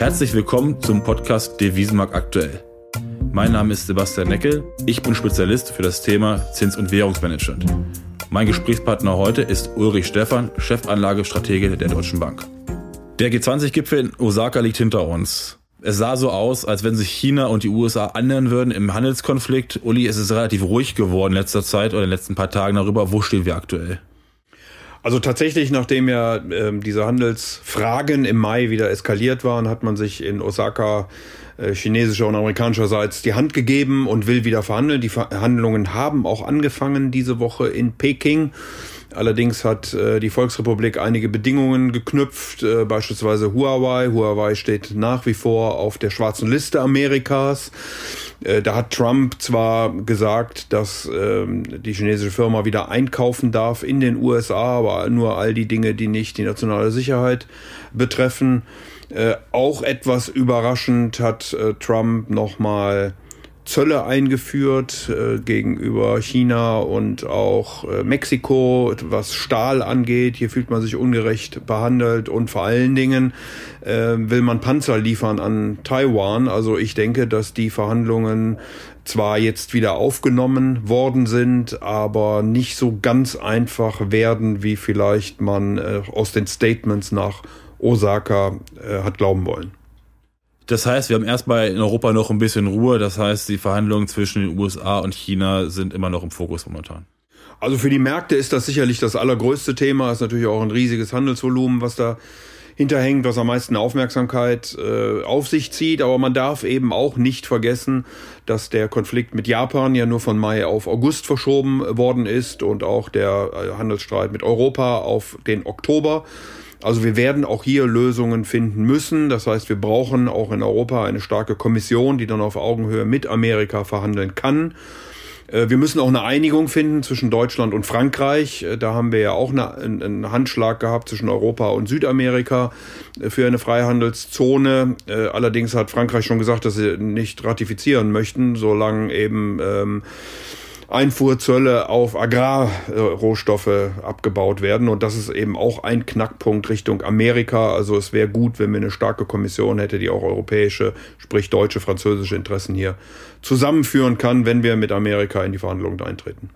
Herzlich willkommen zum Podcast Devisenmarkt aktuell. Mein Name ist Sebastian Neckel. Ich bin Spezialist für das Thema Zins- und Währungsmanagement. Mein Gesprächspartner heute ist Ulrich Stephan, Chefanlagestratege der Deutschen Bank. Der G20-Gipfel in Osaka liegt hinter uns. Es sah so aus, als wenn sich China und die USA annähern würden im Handelskonflikt. Uli, es ist relativ ruhig geworden in letzter Zeit oder in den letzten paar Tagen darüber. Wo stehen wir aktuell? Also tatsächlich, nachdem ja äh, diese Handelsfragen im Mai wieder eskaliert waren, hat man sich in Osaka äh, chinesischer und amerikanischerseits die Hand gegeben und will wieder verhandeln. Die Verhandlungen haben auch angefangen diese Woche in Peking. Allerdings hat äh, die Volksrepublik einige Bedingungen geknüpft, äh, beispielsweise Huawei. Huawei steht nach wie vor auf der schwarzen Liste Amerikas. Äh, da hat Trump zwar gesagt, dass ähm, die chinesische Firma wieder einkaufen darf in den USA, aber nur all die Dinge, die nicht die nationale Sicherheit betreffen. Äh, auch etwas überraschend hat äh, Trump nochmal Zölle eingeführt äh, gegenüber China und auch äh, Mexiko, was Stahl angeht. Hier fühlt man sich ungerecht behandelt und vor allen Dingen äh, will man Panzer liefern an Taiwan. Also ich denke, dass die Verhandlungen zwar jetzt wieder aufgenommen worden sind, aber nicht so ganz einfach werden, wie vielleicht man äh, aus den Statements nach Osaka äh, hat glauben wollen. Das heißt, wir haben erstmal in Europa noch ein bisschen Ruhe. Das heißt, die Verhandlungen zwischen den USA und China sind immer noch im Fokus momentan. Also für die Märkte ist das sicherlich das allergrößte Thema. Ist natürlich auch ein riesiges Handelsvolumen, was da hinterhängt, was am meisten Aufmerksamkeit äh, auf sich zieht. Aber man darf eben auch nicht vergessen, dass der Konflikt mit Japan ja nur von Mai auf August verschoben worden ist und auch der äh, Handelsstreit mit Europa auf den Oktober. Also wir werden auch hier Lösungen finden müssen. Das heißt, wir brauchen auch in Europa eine starke Kommission, die dann auf Augenhöhe mit Amerika verhandeln kann. Äh, wir müssen auch eine Einigung finden zwischen Deutschland und Frankreich. Äh, da haben wir ja auch einen Handschlag gehabt zwischen Europa und Südamerika äh, für eine Freihandelszone. Allerdings hat Frankreich schon gesagt, dass sie nicht ratifizieren möchten, solange eben ähm, Einfuhrzölle auf Agrarrohstoffe abgebaut werden. Und das ist eben auch ein Knackpunkt Richtung Amerika. Also es wäre gut, wenn wir eine starke Kommission hätte, die auch europäische, sprich deutsche, französische Interessen hier zusammenführen kann, wenn wir mit Amerika in die Verhandlungen eintreten.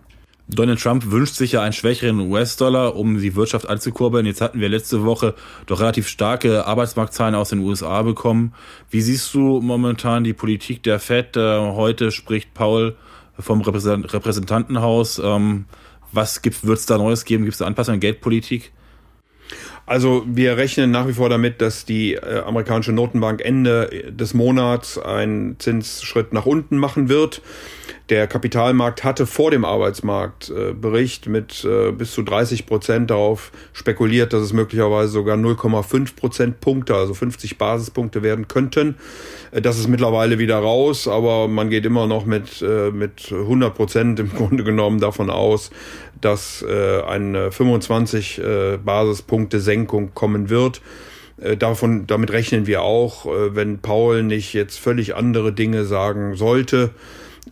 Donald Trump wünscht sich ja einen schwächeren US-Dollar, um die Wirtschaft anzukurbeln. Jetzt hatten wir letzte Woche doch relativ starke Arbeitsmarktzahlen aus den USA bekommen. Wie siehst du momentan die Politik der Fed? Heute spricht Paul vom Repräsentantenhaus. Ähm, was wird es da Neues geben? Gibt es da Anpassungen in Geldpolitik? Also wir rechnen nach wie vor damit, dass die äh, amerikanische Notenbank Ende des Monats einen Zinsschritt nach unten machen wird. Der Kapitalmarkt hatte vor dem Arbeitsmarktbericht mit äh, bis zu 30 Prozent darauf spekuliert, dass es möglicherweise sogar 0,5 Prozentpunkte, also 50 Basispunkte werden könnten. Äh, das ist mittlerweile wieder raus, aber man geht immer noch mit, äh, mit 100 Prozent im Grunde genommen davon aus, dass eine 25 Basispunkte Senkung kommen wird. Davon, damit rechnen wir auch, wenn Paul nicht jetzt völlig andere Dinge sagen sollte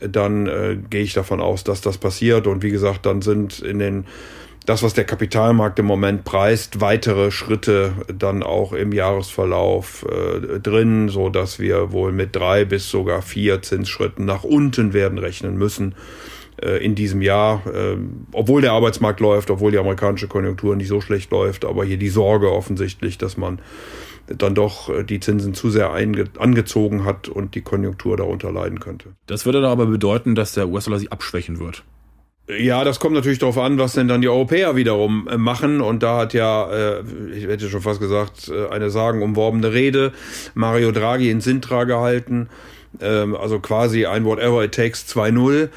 dann äh, gehe ich davon aus, dass das passiert. Und wie gesagt, dann sind in den das, was der Kapitalmarkt im Moment preist, weitere Schritte dann auch im Jahresverlauf äh, drin, so dass wir wohl mit drei bis sogar vier Zinsschritten nach unten werden rechnen müssen äh, in diesem Jahr, äh, obwohl der Arbeitsmarkt läuft, obwohl die amerikanische Konjunktur nicht so schlecht läuft, aber hier die Sorge offensichtlich, dass man dann doch äh, die Zinsen zu sehr angezogen hat und die Konjunktur darunter leiden könnte. Das würde dann aber bedeuten, dass der US-Dollar sich abschwächen wird. Ja, das kommt natürlich darauf an, was denn dann die Europäer wiederum äh, machen. Und da hat ja, äh, ich hätte schon fast gesagt, eine sagenumworbene Rede Mario Draghi in Sintra gehalten. Ähm, also quasi ein Whatever It Takes 2.0.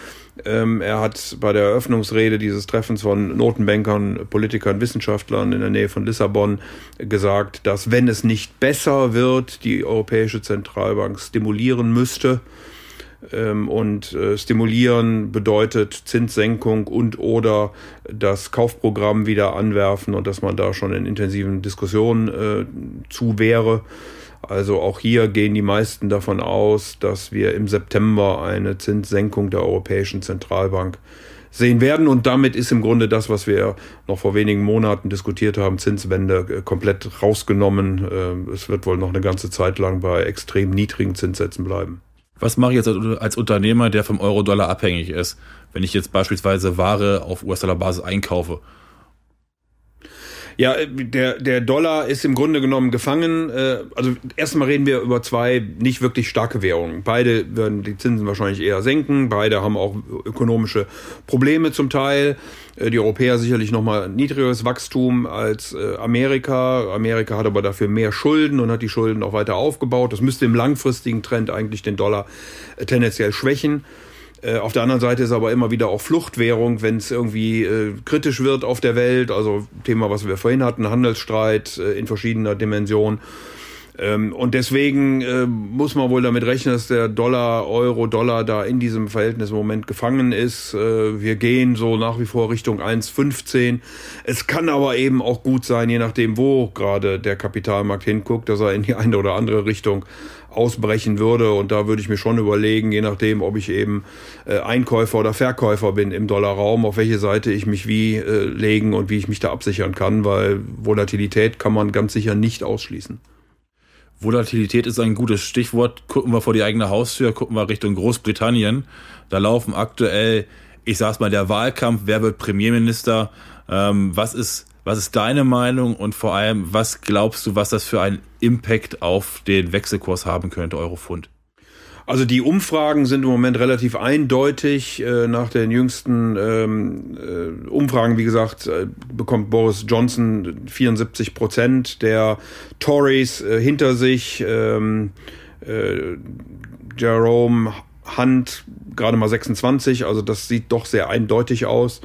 Ähm, er hat bei der Eröffnungsrede dieses Treffens von Notenbankern, Politikern, Wissenschaftlern in der Nähe von Lissabon gesagt, dass wenn es nicht besser wird, die Europäische Zentralbank stimulieren müsste. Ähm, und äh, stimulieren bedeutet Zinssenkung und oder das Kaufprogramm wieder anwerfen und dass man da schon in intensiven Diskussionen äh, zu wäre. Also auch hier gehen die meisten davon aus, dass wir im September eine Zinssenkung der Europäischen Zentralbank sehen werden. Und damit ist im Grunde das, was wir noch vor wenigen Monaten diskutiert haben, Zinswende, äh, komplett rausgenommen. Äh, es wird wohl noch eine ganze Zeit lang bei extrem niedrigen Zinssätzen bleiben. Was mache ich jetzt als Unternehmer, der vom Euro-Dollar abhängig ist, wenn ich jetzt beispielsweise Ware auf US-Dollar-Basis einkaufe? Ja, der, der Dollar ist im Grunde genommen gefangen. Äh, also erstmal reden wir über zwei nicht wirklich starke Währungen. Beide werden die Zinsen wahrscheinlich eher senken. Beide haben auch ökonomische Probleme zum Teil. Äh, die Europäer sicherlich nochmal niedrigeres Wachstum als äh, Amerika. Amerika hat aber dafür mehr Schulden und hat die Schulden auch weiter aufgebaut. Das müsste im langfristigen Trend eigentlich den Dollar tendenziell schwächen. Äh, auf der anderen Seite ist aber immer wieder auch Fluchtwährung, wenn es irgendwie äh, kritisch wird auf der Welt. Also Thema, was wir vorhin hatten, Handelsstreit äh, in verschiedener Dimension. Ähm, und deswegen äh, muss man wohl damit rechnen, dass der Dollar, Euro, Dollar da in diesem Verhältnis im Moment gefangen ist. Äh, wir gehen so nach wie vor Richtung 1,15. Es kann aber eben auch gut sein, je nachdem, wo gerade der Kapitalmarkt hinguckt, dass er in die eine oder andere Richtung ausbrechen würde. Und da würde ich mir schon überlegen, je nachdem, ob ich eben äh, Einkäufer oder Verkäufer bin im Dollarraum, auf welche Seite ich mich wie äh, legen und wie ich mich da absichern kann, weil Volatilität kann man ganz sicher nicht ausschließen. Volatilität ist ein gutes Stichwort. Gucken wir vor die eigene Haustür, gucken wir Richtung Großbritannien. Da laufen aktuell, ich sag's mal, der Wahlkampf, wer wird Premierminister, ähm, was ist was ist deine Meinung und vor allem, was glaubst du, was das für einen Impact auf den Wechselkurs haben könnte, Eurofund? Also die Umfragen sind im Moment relativ eindeutig. Äh, nach den jüngsten ähm, äh, Umfragen, wie gesagt, äh, bekommt Boris Johnson 74 Prozent der Tories hinter sich. Ähm, äh, Jerome Hunt gerade mal 26, also das sieht doch sehr eindeutig aus.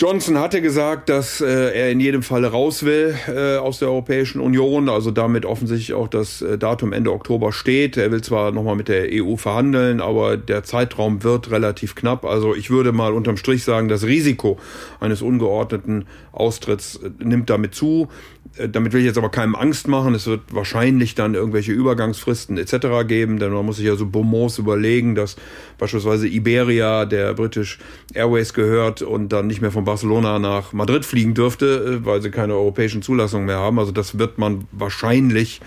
Johnson hatte gesagt, dass äh, er in jedem Falle raus will äh, aus der Europäischen Union, also damit offensichtlich auch das äh, Datum Ende Oktober steht. Er will zwar nochmal mit der EU verhandeln, aber der Zeitraum wird relativ knapp. Also ich würde mal unterm Strich sagen, das Risiko eines ungeordneten Austritts äh, nimmt damit zu. Äh, damit will ich jetzt aber keinem Angst machen. Es wird wahrscheinlich dann irgendwelche Übergangsfristen etc. geben, denn man muss sich ja so Beaumonts überlegen, dass beispielsweise Iberia, der British Airways gehört und dann nicht mehr von Barcelona nach Madrid fliegen dürfte, äh, weil sie keine europäischen Zulassungen mehr haben. Also das wird man wahrscheinlich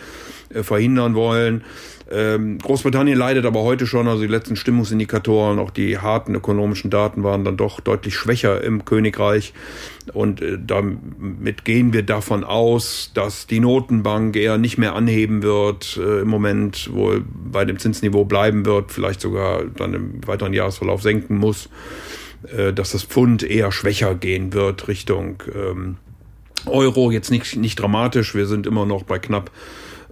äh, verhindern wollen. Ähm, Großbritannien leidet aber heute schon, also die letzten Stimmungsindikatoren, auch die harten ökonomischen Daten waren dann doch deutlich schwächer im Königreich. Und äh, damit gehen wir davon aus, dass die Notenbank eher nicht mehr anheben wird, im Moment wohl bei dem Zinsniveau bleiben wird, vielleicht sogar dann im weiteren Jahresverlauf senken muss, dass das Pfund eher schwächer gehen wird Richtung ähm, Euro. Jetzt nicht, nicht dramatisch, wir sind immer noch bei knapp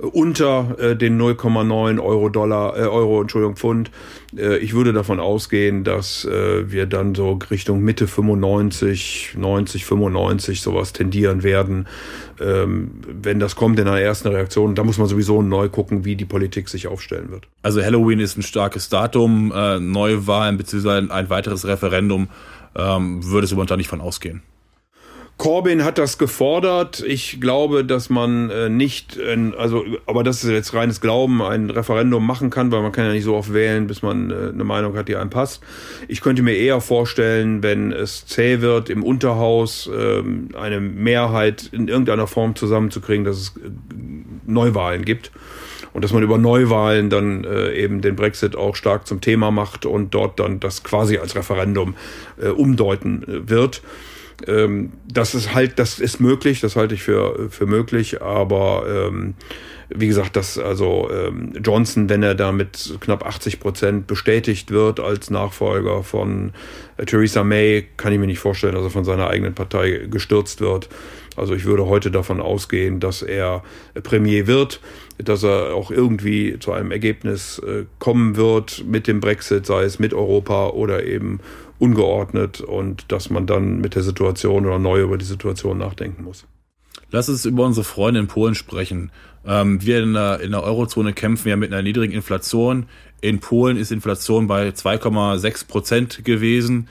unter äh, den 0,9 Euro Dollar, äh, Euro, Entschuldigung, Pfund. Äh, ich würde davon ausgehen, dass äh, wir dann so Richtung Mitte 95, 90, 95 sowas tendieren werden. Ähm, wenn das kommt in einer ersten Reaktion, da muss man sowieso neu gucken, wie die Politik sich aufstellen wird. Also Halloween ist ein starkes Datum, äh, Neuwahlen bzw. ein weiteres Referendum ähm, würde es überhaupt nicht von ausgehen. Corbyn hat das gefordert. Ich glaube, dass man äh, nicht, äh, also, aber das ist jetzt reines Glauben, ein Referendum machen kann, weil man kann ja nicht so oft wählen, bis man äh, eine Meinung hat, die einem passt. Ich könnte mir eher vorstellen, wenn es zäh wird, im Unterhaus ähm, eine Mehrheit in irgendeiner Form zusammenzukriegen, dass es äh, Neuwahlen gibt und dass man über Neuwahlen dann äh, eben den Brexit auch stark zum Thema macht und dort dann das quasi als Referendum äh, umdeuten äh, wird. Ähm, das ist halt, das ist möglich, das halte ich für, für möglich, aber ähm, wie gesagt, dass also ähm, Johnson, wenn er da mit knapp 80 Prozent bestätigt wird als Nachfolger von äh, Theresa May, kann ich mir nicht vorstellen, dass er von seiner eigenen Partei gestürzt wird. Also ich würde heute davon ausgehen, dass er Premier wird, dass er auch irgendwie zu einem Ergebnis äh, kommen wird mit dem Brexit, sei es mit Europa oder eben ungeordnet und dass man dann mit der Situation oder neu über die Situation nachdenken muss. Lass uns über unsere Freunde in Polen sprechen. Ähm, wir in der, in der Eurozone kämpfen ja mit einer niedrigen Inflation. In Polen ist Inflation bei 2,6 Prozent gewesen.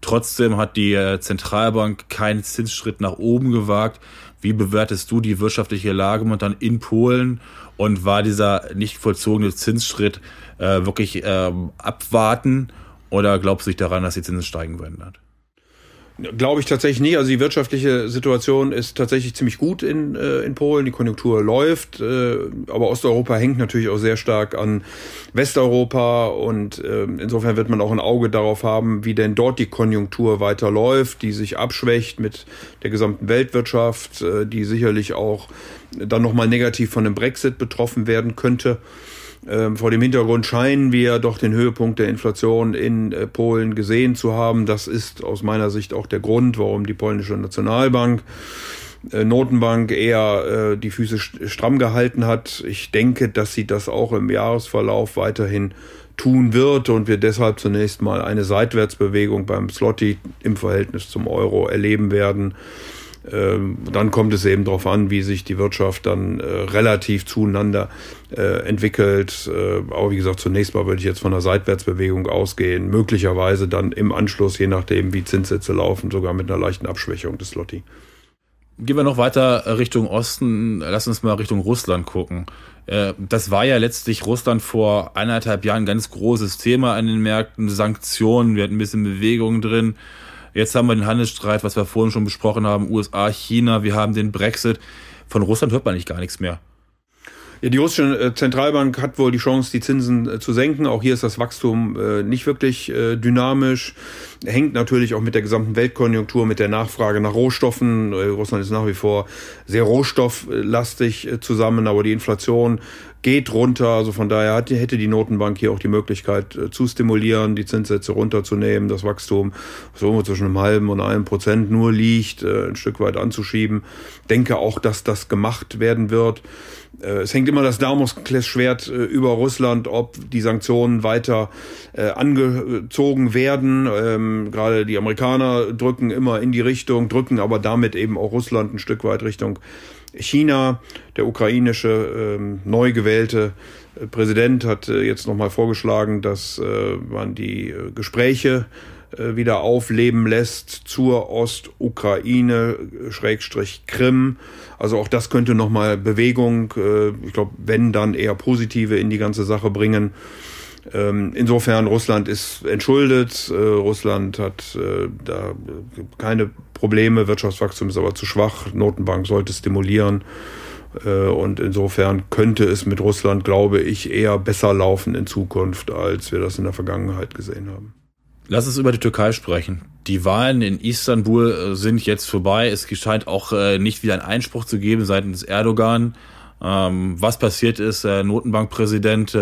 Trotzdem hat die äh, Zentralbank keinen Zinsschritt nach oben gewagt. Wie bewertest du die wirtschaftliche Lage momentan in Polen? Und war dieser nicht vollzogene Zinsschritt äh, wirklich ähm, abwarten? Oder glaubst du nicht daran, dass die Zinsen steigen werden? Glaube ich tatsächlich nicht. Also die wirtschaftliche Situation ist tatsächlich ziemlich gut in, äh, in Polen. Die Konjunktur läuft, äh, aber Osteuropa hängt natürlich auch sehr stark an Westeuropa und äh, insofern wird man auch ein Auge darauf haben, wie denn dort die Konjunktur weiterläuft, die sich abschwächt mit der gesamten Weltwirtschaft, äh, die sicherlich auch dann nochmal negativ von dem Brexit betroffen werden könnte. Ähm, vor dem Hintergrund scheinen wir doch den Höhepunkt der Inflation in äh, Polen gesehen zu haben. Das ist aus meiner Sicht auch der Grund, warum die polnische Nationalbank äh, Notenbank eher äh, die Füße stramm gehalten hat. Ich denke, dass sie das auch im Jahresverlauf weiterhin tun wird und wir deshalb zunächst mal eine Seitwärtsbewegung beim Slotty im Verhältnis zum Euro erleben werden. Ähm, dann kommt es eben darauf an, wie sich die Wirtschaft dann äh, relativ zueinander äh, entwickelt. Äh, aber wie gesagt, zunächst mal würde ich jetzt von einer Seitwärtsbewegung ausgehen. Möglicherweise dann im Anschluss, je nachdem, wie Zinssätze laufen, sogar mit einer leichten Abschwächung des Lotti. Gehen wir noch weiter Richtung Osten. Lass uns mal Richtung Russland gucken. Das war ja letztlich Russland vor eineinhalb Jahren ein ganz großes Thema an den Märkten. Sanktionen, wir hatten ein bisschen Bewegung drin. Jetzt haben wir den Handelsstreit, was wir vorhin schon besprochen haben, USA, China, wir haben den Brexit. Von Russland hört man nicht gar nichts mehr. Ja, die russische äh, Zentralbank hat wohl die Chance, die Zinsen äh, zu senken. Auch hier ist das Wachstum äh, nicht wirklich dynamisch. Hängt natürlich auch mit der gesamten Weltkonjunktur, mit der Nachfrage nach Rohstoffen. Russland ist nach wie vor sehr rohstofflastig zusammen, aber die Inflation geht runter. Also von daher hat, hätte die Notenbank hier auch die Möglichkeit äh, zu stimulieren, die Zinssätze runterzunehmen, das Wachstum so zwischen einem halben und einem Prozent nur liegt, äh, ein Stück weit anzuschieben. Denke auch, dass das gemacht werden wird. Äh, es hängt immer das Damoklesschwert äh, über Russland, ob die Sanktionen weiter äh, angezogen werden. Ähm, gerade die Amerikaner drücken immer in die Richtung, drücken aber damit eben auch Russland ein Stück weit Richtung China, der ukrainische ähm, neu gewählte äh, Präsident hat äh, jetzt nochmal vorgeschlagen, dass äh, man die äh, Gespräche äh, wieder aufleben lässt zur Ostukraine, Schrägstrich Krim. Also auch das könnte nochmal Bewegung, ich glaube, wenn dann eher positive in die ganze Sache bringen. Ähm, insofern, Russland ist entschuldet. Äh, Russland hat äh, da keine Probleme. Wirtschaftswachstum ist aber zu schwach. Notenbank sollte stimulieren. Äh, und insofern könnte es mit Russland, glaube ich, eher besser laufen in Zukunft, als wir das in der Vergangenheit gesehen haben. Lass uns über die Türkei sprechen. Die Wahlen in Istanbul sind jetzt vorbei. Es scheint auch nicht wieder einen Einspruch zu geben seitens Erdogan. Ähm, was passiert ist, Notenbankpräsident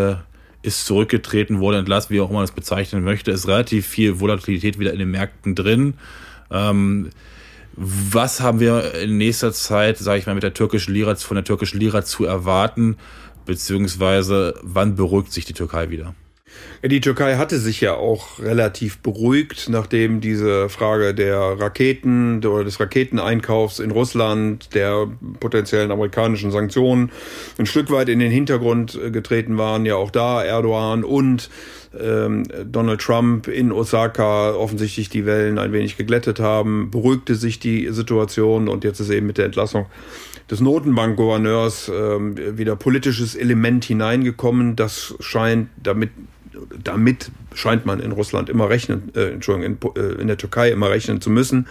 ist zurückgetreten, wurde entlassen, wie auch immer man das bezeichnen möchte. Ist relativ viel Volatilität wieder in den Märkten drin. Ähm, was haben wir in nächster Zeit, sage ich mal, mit der türkischen Lira, von der türkischen Lira zu erwarten? Beziehungsweise wann beruhigt sich die Türkei wieder? Die Türkei hatte sich ja auch relativ beruhigt, nachdem diese Frage der Raketen oder des Raketeneinkaufs in Russland, der potenziellen amerikanischen Sanktionen ein Stück weit in den Hintergrund äh, getreten waren. Ja, auch da Erdogan und ähm, Donald Trump in Osaka offensichtlich die Wellen ein wenig geglättet haben, beruhigte sich die Situation und jetzt ist eben mit der Entlassung des Notenbankgouverneurs ähm, wieder politisches Element hineingekommen. Das scheint damit damit scheint man in Russland immer rechnen, äh, Entschuldigung, in, äh, in der Türkei immer rechnen zu müssen.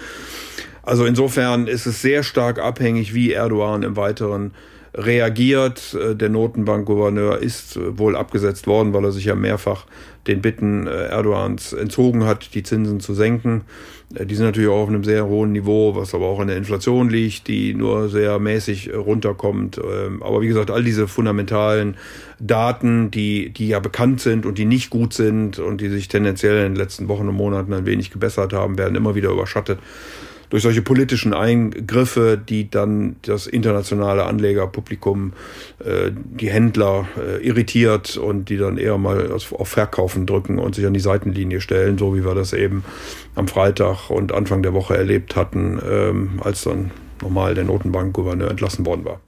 Also insofern ist es sehr stark abhängig, wie Erdogan im Weiteren reagiert. Äh, der Notenbankgouverneur ist äh, wohl abgesetzt worden, weil er sich ja mehrfach den Bitten äh, Erdogans entzogen hat, die Zinsen zu senken. Die sind natürlich auch auf einem sehr hohen Niveau, was aber auch in der Inflation liegt, die nur sehr mäßig runterkommt. Ähm, aber wie gesagt, all diese fundamentalen Daten, die, die ja bekannt sind und die nicht gut sind und die sich tendenziell in den letzten Wochen und Monaten ein wenig gebessert haben, werden immer wieder überschattet durch solche politischen Eingriffe, die dann das internationale Anlegerpublikum, äh, die Händler äh, irritiert und die dann eher mal auf Verkaufen drücken und sich an die Seitenlinie stellen, so wie wir das eben am Freitag und Anfang der Woche erlebt hatten, ähm, als dann normal der Notenbankgouverneur entlassen worden war.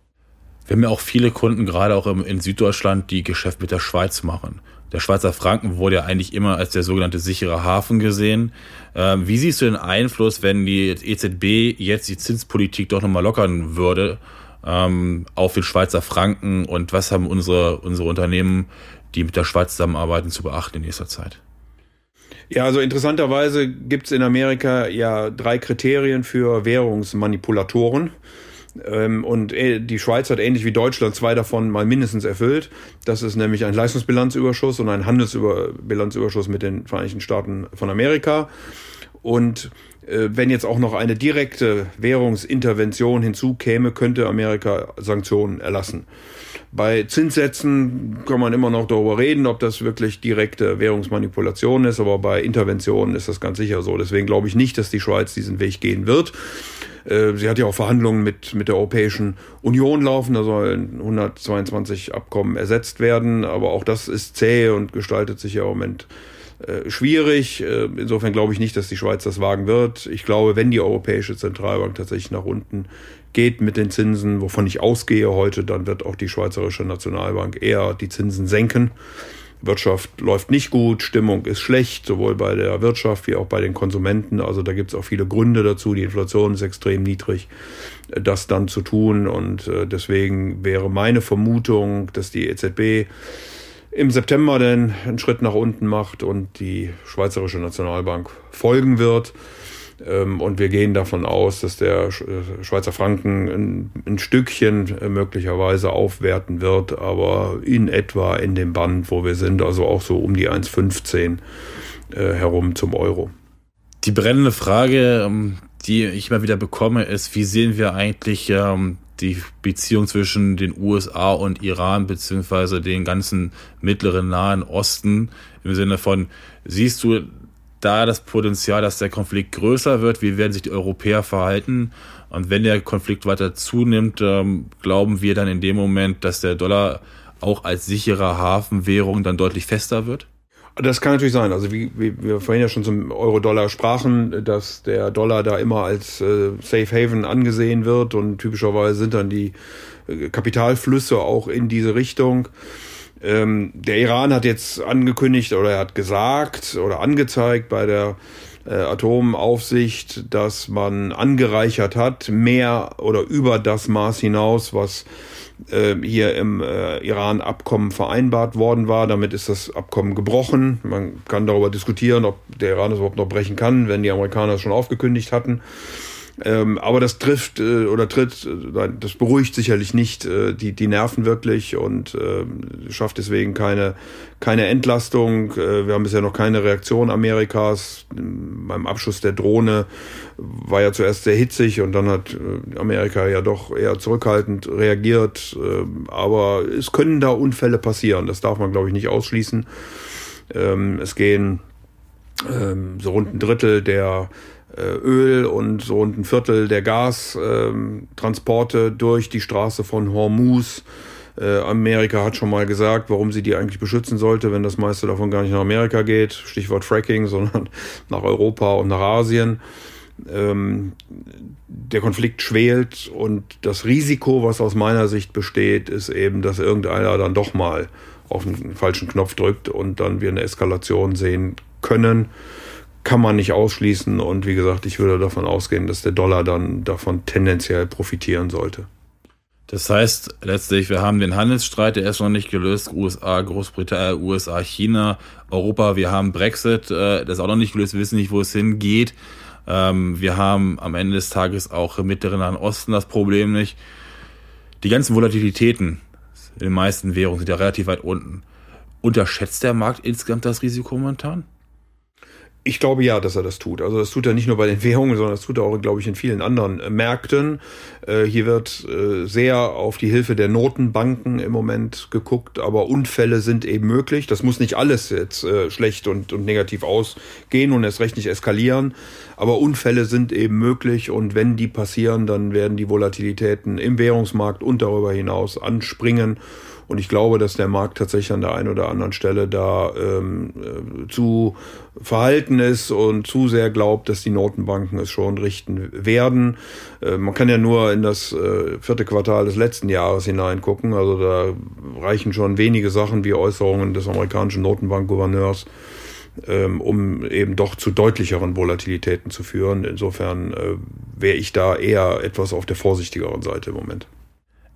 Wir haben ja auch viele Kunden, gerade auch in Süddeutschland, die Geschäft mit der Schweiz machen. Der Schweizer Franken wurde ja eigentlich immer als der sogenannte sichere Hafen gesehen. Ähm, wie siehst du den Einfluss, wenn die EZB jetzt die Zinspolitik doch nochmal lockern würde ähm, auf den Schweizer Franken und was haben unsere, unsere Unternehmen, die mit der Schweiz zusammenarbeiten, zu beachten in nächster Zeit? Ja, also interessanterweise gibt es in Amerika ja drei Kriterien für Währungsmanipulatoren. Ähm, und äh, die Schweiz hat ähnlich wie Deutschland zwei davon mal mindestens erfüllt. Das ist nämlich ein Leistungsbilanzüberschuss und ein Handelsbilanzüberschuss mit den Vereinigten Staaten von Amerika. Und äh, wenn jetzt auch noch eine direkte Währungsintervention hinzukäme, könnte Amerika Sanktionen erlassen. Bei Zinssätzen kann man immer noch darüber reden, ob das wirklich direkte Währungsmanipulation ist, aber bei Interventionen ist das ganz sicher so. Deswegen glaube ich nicht, dass die Schweiz diesen Weg gehen wird. Äh, sie hat ja auch Verhandlungen mit, mit der Europäischen Union laufen, da sollen 122 Abkommen ersetzt werden, aber auch das ist zäh und gestaltet sich ja im Moment äh, schwierig. Äh, insofern glaube ich nicht, dass die Schweiz das wagen wird. Ich glaube, wenn die Europäische Zentralbank tatsächlich nach unten geht mit den Zinsen, wovon ich ausgehe heute, dann wird auch die Schweizerische Nationalbank eher die Zinsen senken. Wirtschaft läuft nicht gut, Stimmung ist schlecht, sowohl bei der Wirtschaft wie auch bei den Konsumenten. Also da gibt es auch viele Gründe dazu. Die Inflation ist extrem niedrig, das dann zu tun. Und äh, deswegen wäre meine Vermutung, dass die EZB im September dann einen Schritt nach unten macht und die Schweizerische Nationalbank folgen wird. Ähm, und wir gehen davon aus, dass der äh, Schweizer Franken ein, Stückchen äh, möglicherweise aufwerten wird, aber in etwa in dem Band, wo wir sind, also auch so um die 1,15 äh, herum zum Euro. Die brennende Frage, ähm, die ich immer wieder bekomme, ist, wie sehen wir eigentlich ähm, die Beziehung zwischen den USA und Iran beziehungsweise den ganzen mittleren Nahen Osten im Sinne von, siehst du da das Potenzial, dass der Konflikt größer wird? Wie werden sich die Europäer verhalten? Und wenn der Konflikt weiter zunimmt, ähm, glauben wir dann in dem Moment, dass der Dollar auch als sichere Hafenwährung dann deutlich fester wird? Das kann natürlich sein. Also wie, wie wir vorhin ja schon zum Euro-Dollar sprachen, dass der Dollar da immer als äh, Safe Haven angesehen wird und typischerweise sind dann die äh, Kapitalflüsse auch in diese Richtung. Ähm, der Iran hat jetzt angekündigt oder er hat gesagt oder angezeigt bei der äh, Atomaufsicht, dass man angereichert hat, mehr oder über das Maß hinaus, was äh, hier im äh, Iran-Abkommen vereinbart worden war. Damit ist das Abkommen gebrochen. Man kann darüber diskutieren, ob der Iran es überhaupt noch brechen kann, wenn die Amerikaner es schon aufgekündigt hatten. Ähm, aber das trifft äh, oder tritt, äh, das beruhigt sicherlich nicht äh, die, die Nerven wirklich und äh, schafft deswegen keine, keine Entlastung. Äh, wir haben bisher noch keine Reaktion Amerikas. Beim Abschuss der Drohne war ja zuerst sehr hitzig und dann hat äh, Amerika ja doch eher zurückhaltend reagiert. Äh, aber es können da Unfälle passieren. Das darf man, glaube ich, nicht ausschließen. Ähm, es gehen ähm, so rund ein Drittel der Öl und so ein Viertel der Gastransporte ähm, durch die Straße von Hormuz. Äh, Amerika hat schon mal gesagt, warum sie die eigentlich beschützen sollte, wenn das meiste davon gar nicht nach Amerika geht. Stichwort Fracking, sondern nach Europa und nach Asien. Ähm, der Konflikt schwelt und das Risiko, was aus meiner Sicht besteht, ist eben, dass irgendeiner dann doch mal auf den falschen Knopf drückt und dann wir eine Eskalation sehen können kann man nicht ausschließen. Und wie gesagt, ich würde davon ausgehen, dass der Dollar dann davon tendenziell profitieren sollte. Das heißt, letztlich, wir haben den Handelsstreit, der ist noch nicht gelöst. USA, Großbritannien, USA, China, Europa, wir haben Brexit, äh, das ist auch noch nicht gelöst, wir wissen nicht, wo es hingeht. Ähm, wir haben am Ende des Tages auch im Mittleren Nahen Osten das Problem nicht. Die ganzen Volatilitäten in den meisten Währungen sind ja relativ weit unten. Unterschätzt der Markt insgesamt das Risiko momentan? Ich glaube ja, dass er das tut. Also das tut er nicht nur bei den Währungen, sondern das tut er auch, glaube ich, in vielen anderen äh, Märkten. Äh, hier wird äh, sehr auf die Hilfe der Notenbanken im Moment geguckt, aber Unfälle sind eben möglich. Das muss nicht alles jetzt äh, schlecht und, und negativ ausgehen und erst recht nicht eskalieren. Aber Unfälle sind eben möglich und wenn die passieren, dann werden die Volatilitäten im Währungsmarkt und darüber hinaus anspringen. Und ich glaube, dass der Markt tatsächlich an der einen oder anderen Stelle da ähm, äh, zu verhalten ist und zu sehr glaubt, dass die Notenbanken es schon richten werden. Äh, man kann ja nur in das äh, vierte Quartal des letzten Jahres hineingucken. Also da reichen schon wenige Sachen wie Äußerungen des amerikanischen Notenbankgouverneurs ähm, um eben doch zu deutlicheren Volatilitäten zu führen. Insofern äh, wäre ich da eher etwas auf der vorsichtigeren Seite im Moment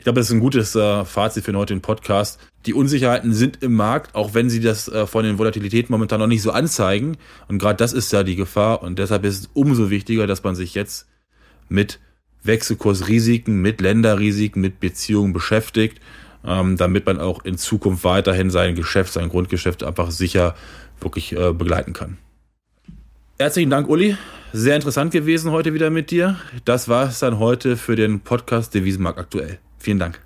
glaube, das ist ein gutes äh, Fazit für den heutigen Podcast. Die Unsicherheiten sind im Markt, auch wenn sie das äh, von den Volatilitäten momentan noch nicht so anzeigen. Und gerade das ist ja die Gefahr. Und deshalb ist es umso wichtiger, dass man sich jetzt mit Wechselkursrisiken, mit Länderrisiken, mit Beziehungen beschäftigt, ähm, damit man auch in Zukunft weiterhin sein Geschäft, sein Grundgeschäft einfach sicher wirklich äh, begleiten kann. Herzlichen Dank, Uli. Sehr interessant gewesen heute wieder mit dir. Das war es dann heute für den Podcast Devisenmarkt aktuell. Vielen Dank.